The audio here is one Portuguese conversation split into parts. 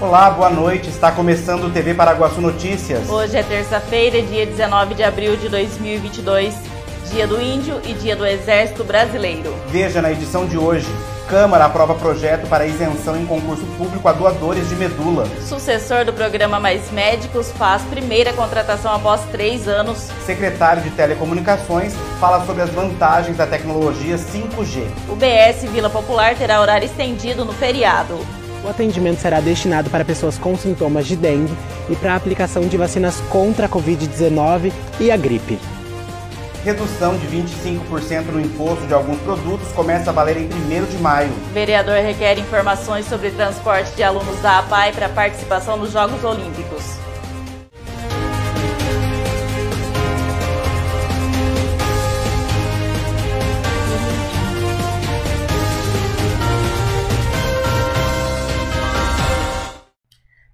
Olá, boa noite. Está começando o TV Paraguaçu Notícias. Hoje é terça-feira, dia 19 de abril de 2022, dia do Índio e dia do Exército Brasileiro. Veja na edição de hoje. Câmara aprova projeto para isenção em concurso público a doadores de medula. Sucessor do programa Mais Médicos faz primeira contratação após três anos. Secretário de Telecomunicações fala sobre as vantagens da tecnologia 5G. O BS Vila Popular terá horário estendido no feriado. O atendimento será destinado para pessoas com sintomas de dengue e para a aplicação de vacinas contra a Covid-19 e a gripe. Redução de 25% no imposto de alguns produtos começa a valer em 1 de maio. O vereador requer informações sobre transporte de alunos da APAI para participação nos Jogos Olímpicos.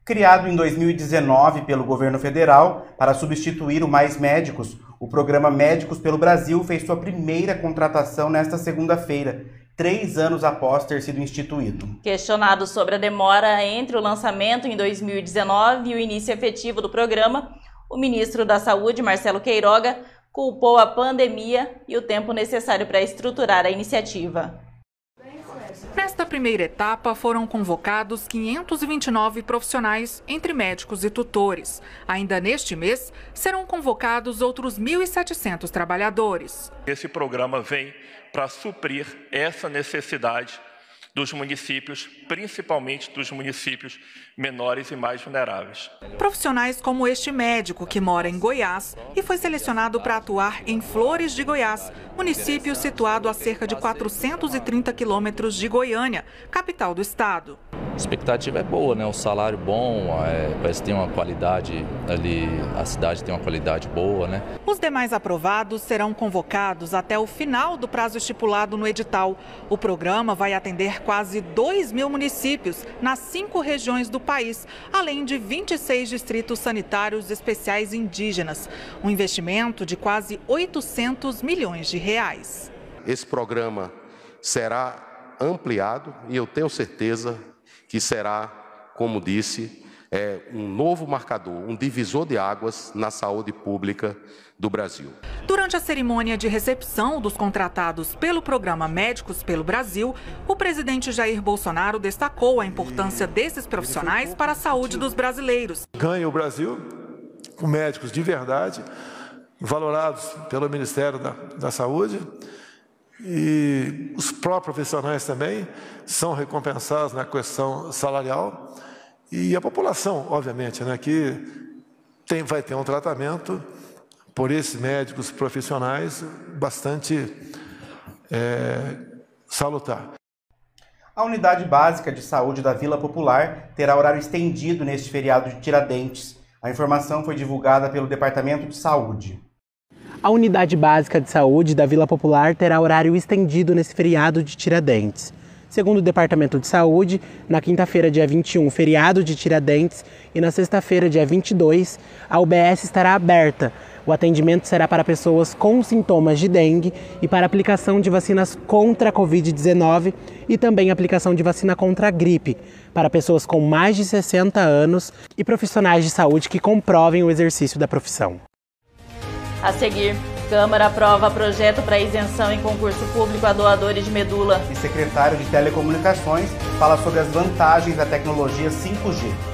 Criado em 2019 pelo governo federal para substituir o Mais Médicos, o programa Médicos pelo Brasil fez sua primeira contratação nesta segunda-feira, três anos após ter sido instituído. Questionado sobre a demora entre o lançamento em 2019 e o início efetivo do programa, o ministro da Saúde, Marcelo Queiroga, culpou a pandemia e o tempo necessário para estruturar a iniciativa. Nesta primeira etapa, foram convocados 529 profissionais, entre médicos e tutores. Ainda neste mês, serão convocados outros 1.700 trabalhadores. Esse programa vem para suprir essa necessidade dos municípios, principalmente dos municípios menores e mais vulneráveis. Profissionais como este médico que mora em Goiás e foi selecionado para atuar em Flores de Goiás, município situado a cerca de 430 quilômetros de Goiânia, capital do estado. A expectativa é boa, né? O salário bom, é, parece que tem uma qualidade ali, a cidade tem uma qualidade boa, né? Os demais aprovados serão convocados até o final do prazo estipulado no edital. O programa vai atender quase 2 mil municípios nas cinco regiões do país, além de 26 distritos sanitários especiais indígenas. Um investimento de quase 800 milhões de reais. Esse programa será ampliado e eu tenho certeza que será, como disse, é um novo marcador, um divisor de águas na saúde pública do Brasil. Durante a cerimônia de recepção dos contratados pelo programa Médicos pelo Brasil, o presidente Jair Bolsonaro destacou a importância desses profissionais para a saúde dos brasileiros. Ganha o Brasil com médicos de verdade, valorados pelo Ministério da, da Saúde e os próprios profissionais também são recompensados na questão salarial e a população, obviamente, né, que tem, vai ter um tratamento por esses médicos profissionais bastante é, salutar. A unidade básica de saúde da Vila Popular terá horário estendido neste feriado de Tiradentes. A informação foi divulgada pelo Departamento de Saúde. A unidade básica de saúde da Vila Popular terá horário estendido nesse feriado de Tiradentes. Segundo o Departamento de Saúde, na quinta-feira, dia 21, feriado de Tiradentes, e na sexta-feira, dia 22, a UBS estará aberta. O atendimento será para pessoas com sintomas de dengue e para aplicação de vacinas contra a Covid-19 e também aplicação de vacina contra a gripe, para pessoas com mais de 60 anos e profissionais de saúde que comprovem o exercício da profissão. A seguir, Câmara aprova projeto para isenção em concurso público a doadores de medula. E secretário de Telecomunicações fala sobre as vantagens da tecnologia 5G.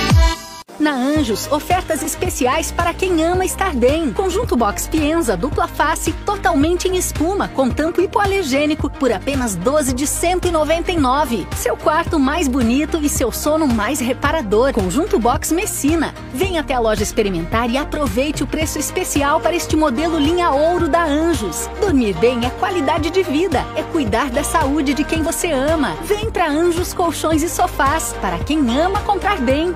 Na Anjos, ofertas especiais para quem ama estar bem. Conjunto Box Pienza dupla face totalmente em espuma com tampo hipoalergênico por apenas 12 de 199. Seu quarto mais bonito e seu sono mais reparador. Conjunto Box Messina. Venha até a loja experimentar e aproveite o preço especial para este modelo linha ouro da Anjos. Dormir bem é qualidade de vida, é cuidar da saúde de quem você ama. Vem para Anjos Colchões e Sofás, para quem ama comprar bem.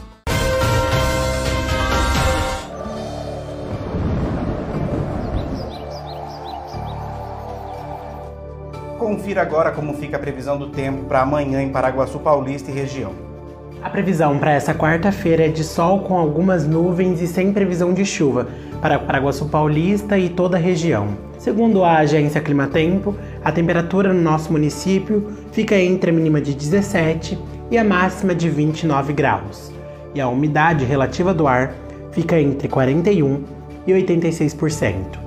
Confira agora como fica a previsão do tempo para amanhã em Paraguaçu Paulista e região. A previsão para essa quarta-feira é de sol com algumas nuvens e sem previsão de chuva para Paraguaçu Paulista e toda a região. Segundo a agência Climatempo, a temperatura no nosso município fica entre a mínima de 17 e a máxima de 29 graus, e a umidade relativa do ar fica entre 41 e 86%.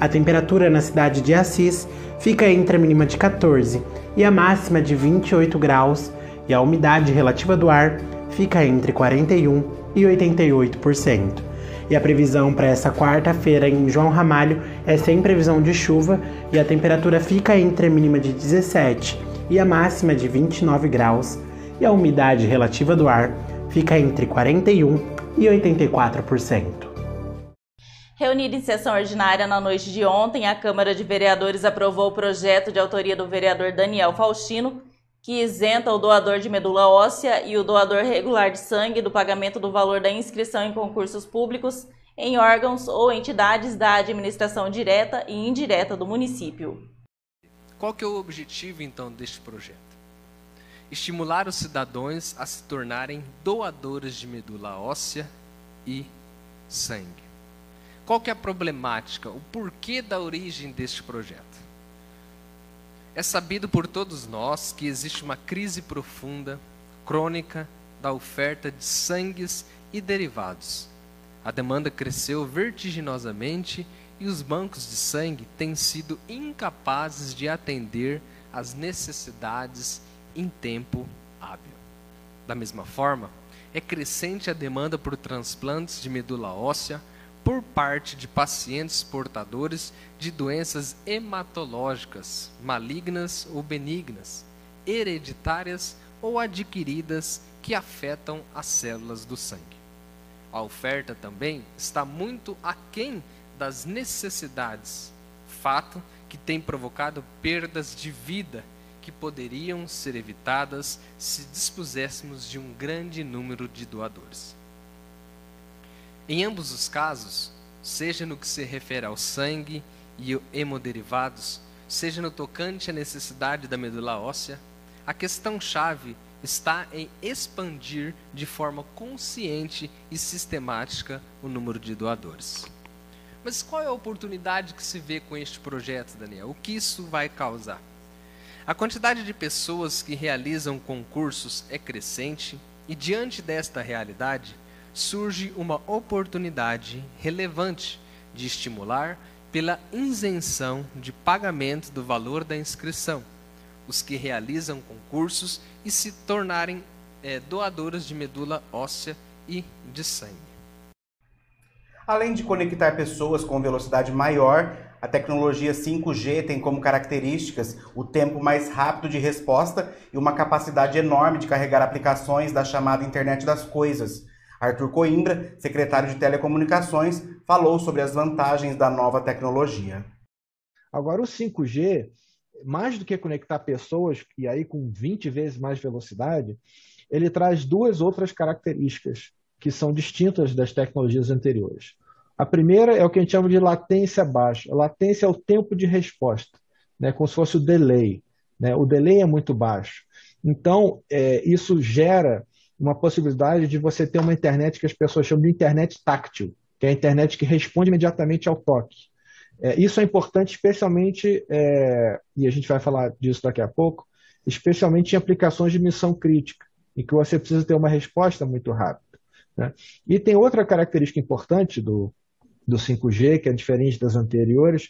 A temperatura na cidade de Assis fica entre a mínima de 14 e a máxima de 28 graus, e a umidade relativa do ar fica entre 41 e 88%. E a previsão para essa quarta-feira em João Ramalho é sem previsão de chuva e a temperatura fica entre a mínima de 17 e a máxima de 29 graus, e a umidade relativa do ar fica entre 41 e 84%. Reunida em sessão ordinária na noite de ontem, a Câmara de Vereadores aprovou o projeto de autoria do vereador Daniel Faustino, que isenta o doador de medula óssea e o doador regular de sangue do pagamento do valor da inscrição em concursos públicos em órgãos ou entidades da administração direta e indireta do município. Qual que é o objetivo então deste projeto? Estimular os cidadãos a se tornarem doadores de medula óssea e sangue. Qual que é a problemática? O porquê da origem deste projeto? É sabido por todos nós que existe uma crise profunda, crônica, da oferta de sangues e derivados. A demanda cresceu vertiginosamente e os bancos de sangue têm sido incapazes de atender às necessidades em tempo hábil. Da mesma forma, é crescente a demanda por transplantes de medula óssea por parte de pacientes portadores de doenças hematológicas, malignas ou benignas, hereditárias ou adquiridas que afetam as células do sangue. A oferta também está muito aquém das necessidades, fato que tem provocado perdas de vida que poderiam ser evitadas se dispuséssemos de um grande número de doadores. Em ambos os casos, seja no que se refere ao sangue e hemoderivados, seja no tocante à necessidade da medula óssea, a questão-chave está em expandir de forma consciente e sistemática o número de doadores. Mas qual é a oportunidade que se vê com este projeto, Daniel? O que isso vai causar? A quantidade de pessoas que realizam concursos é crescente e, diante desta realidade, surge uma oportunidade relevante de estimular pela isenção de pagamento do valor da inscrição os que realizam concursos e se tornarem é, doadores de medula óssea e de sangue. Além de conectar pessoas com velocidade maior, a tecnologia 5G tem como características o tempo mais rápido de resposta e uma capacidade enorme de carregar aplicações da chamada internet das coisas. Arthur Coimbra, secretário de Telecomunicações, falou sobre as vantagens da nova tecnologia. Agora, o 5G, mais do que conectar pessoas, e aí com 20 vezes mais velocidade, ele traz duas outras características que são distintas das tecnologias anteriores. A primeira é o que a gente chama de latência baixa. A latência é o tempo de resposta, né, como se fosse o delay. Né? O delay é muito baixo. Então, é, isso gera uma possibilidade de você ter uma internet que as pessoas chamam de internet táctil, que é a internet que responde imediatamente ao toque. É, isso é importante, especialmente, é, e a gente vai falar disso daqui a pouco, especialmente em aplicações de missão crítica, em que você precisa ter uma resposta muito rápida. Né? E tem outra característica importante do, do 5G, que é diferente das anteriores,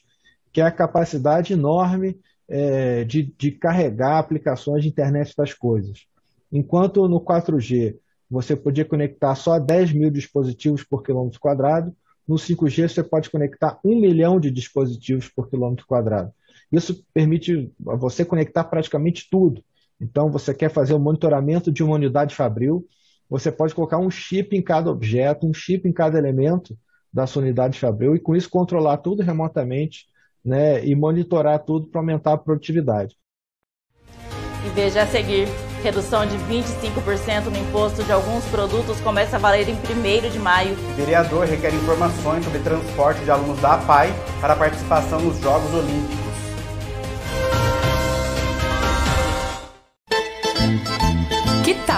que é a capacidade enorme é, de, de carregar aplicações de internet das coisas. Enquanto no 4G você podia conectar só 10 mil dispositivos por quilômetro quadrado, no 5G você pode conectar um milhão de dispositivos por quilômetro quadrado. Isso permite você conectar praticamente tudo, Então, você quer fazer o monitoramento de uma unidade fabril, você pode colocar um chip em cada objeto, um chip em cada elemento da sua unidade fabril e com isso controlar tudo remotamente né, e monitorar tudo para aumentar a produtividade. E veja a seguir, redução de 25% no imposto de alguns produtos começa a valer em 1 de maio. O vereador requer informações sobre transporte de alunos da APAI para participação nos Jogos Olímpicos.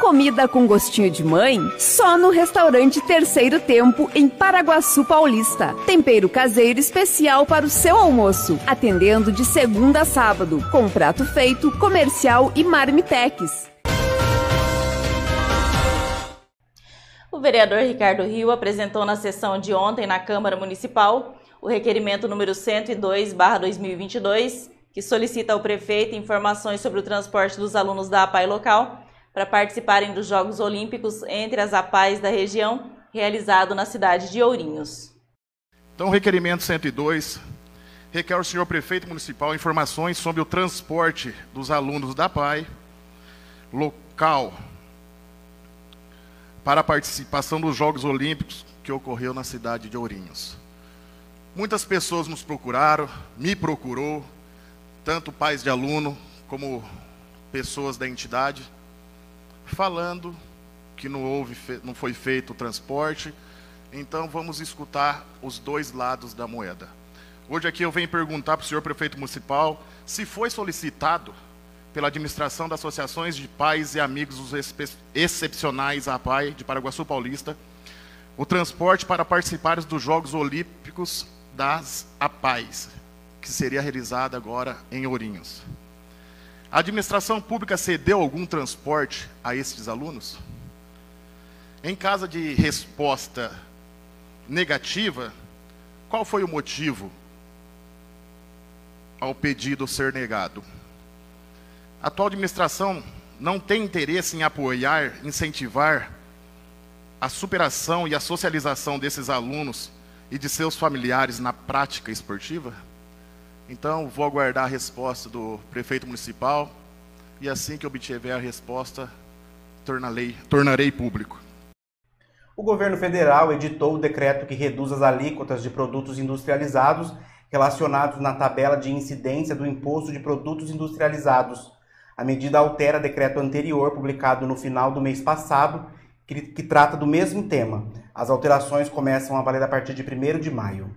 Comida com gostinho de mãe? Só no restaurante Terceiro Tempo, em Paraguaçu Paulista. Tempero caseiro especial para o seu almoço. Atendendo de segunda a sábado, com prato feito, comercial e marmitex. O vereador Ricardo Rio apresentou na sessão de ontem na Câmara Municipal o requerimento número 102/2022 que solicita ao prefeito informações sobre o transporte dos alunos da APAI local para participarem dos Jogos Olímpicos entre as APAIs da região, realizado na cidade de Ourinhos. Então, requerimento 102 requer ao senhor prefeito municipal informações sobre o transporte dos alunos da APAI local para a participação dos Jogos Olímpicos que ocorreu na cidade de Ourinhos. Muitas pessoas nos procuraram, me procurou, tanto pais de aluno como pessoas da entidade, falando que não, houve, não foi feito o transporte. Então vamos escutar os dois lados da moeda. Hoje aqui eu venho perguntar para o senhor prefeito municipal se foi solicitado pela administração das associações de pais e amigos dos excepcionais APAI de Paraguaçu Paulista o transporte para participares dos Jogos Olímpicos das APAIs, que seria realizada agora em Ourinhos. A administração pública cedeu algum transporte a esses alunos? Em caso de resposta negativa, qual foi o motivo ao pedido ser negado? A atual administração não tem interesse em apoiar, incentivar a superação e a socialização desses alunos e de seus familiares na prática esportiva? Então, vou aguardar a resposta do prefeito municipal e assim que obtiver a resposta, tornarei, tornarei público. O governo federal editou o decreto que reduz as alíquotas de produtos industrializados relacionados na tabela de incidência do imposto de produtos industrializados. A medida altera decreto anterior, publicado no final do mês passado, que, que trata do mesmo tema. As alterações começam a valer a partir de 1 de maio.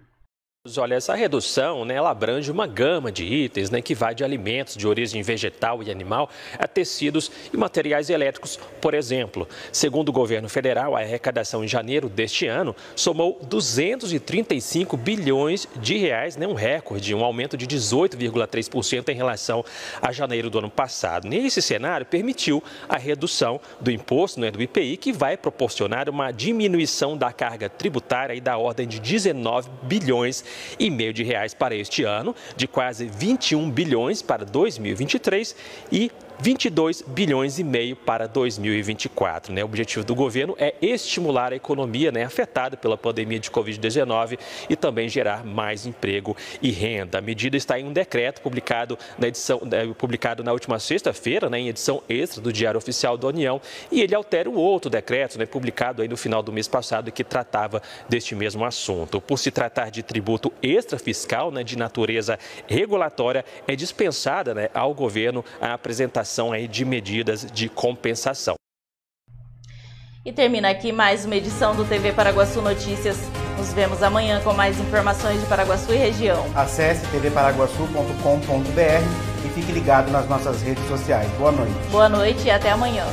Olha, essa redução, né, ela abrange uma gama de itens, né, que vai de alimentos de origem vegetal e animal a tecidos e materiais elétricos, por exemplo. Segundo o governo federal, a arrecadação em janeiro deste ano somou 235 bilhões de reais, né, um recorde, um aumento de 18,3% em relação a janeiro do ano passado. Nesse cenário, permitiu a redução do imposto, né, do IPI, que vai proporcionar uma diminuição da carga tributária e da ordem de 19 bilhões e meio de reais para este ano, de quase 21 bilhões para 2023 e 22 bilhões e meio para 2024. Né? O objetivo do governo é estimular a economia né, afetada pela pandemia de Covid-19 e também gerar mais emprego e renda. A medida está em um decreto publicado na edição né, publicado na última sexta-feira, né, em edição extra do Diário Oficial da União, e ele altera o outro decreto, né, publicado aí no final do mês passado, que tratava deste mesmo assunto. Por se tratar de tributo tributo extrafiscal né, de natureza regulatória, é dispensada né, ao governo a apresentação aí de medidas de compensação. E termina aqui mais uma edição do TV Paraguaçu Notícias. Nos vemos amanhã com mais informações de Paraguaçu e região. Acesse tvparaguaçu.com.br e fique ligado nas nossas redes sociais. Boa noite. Boa noite e até amanhã.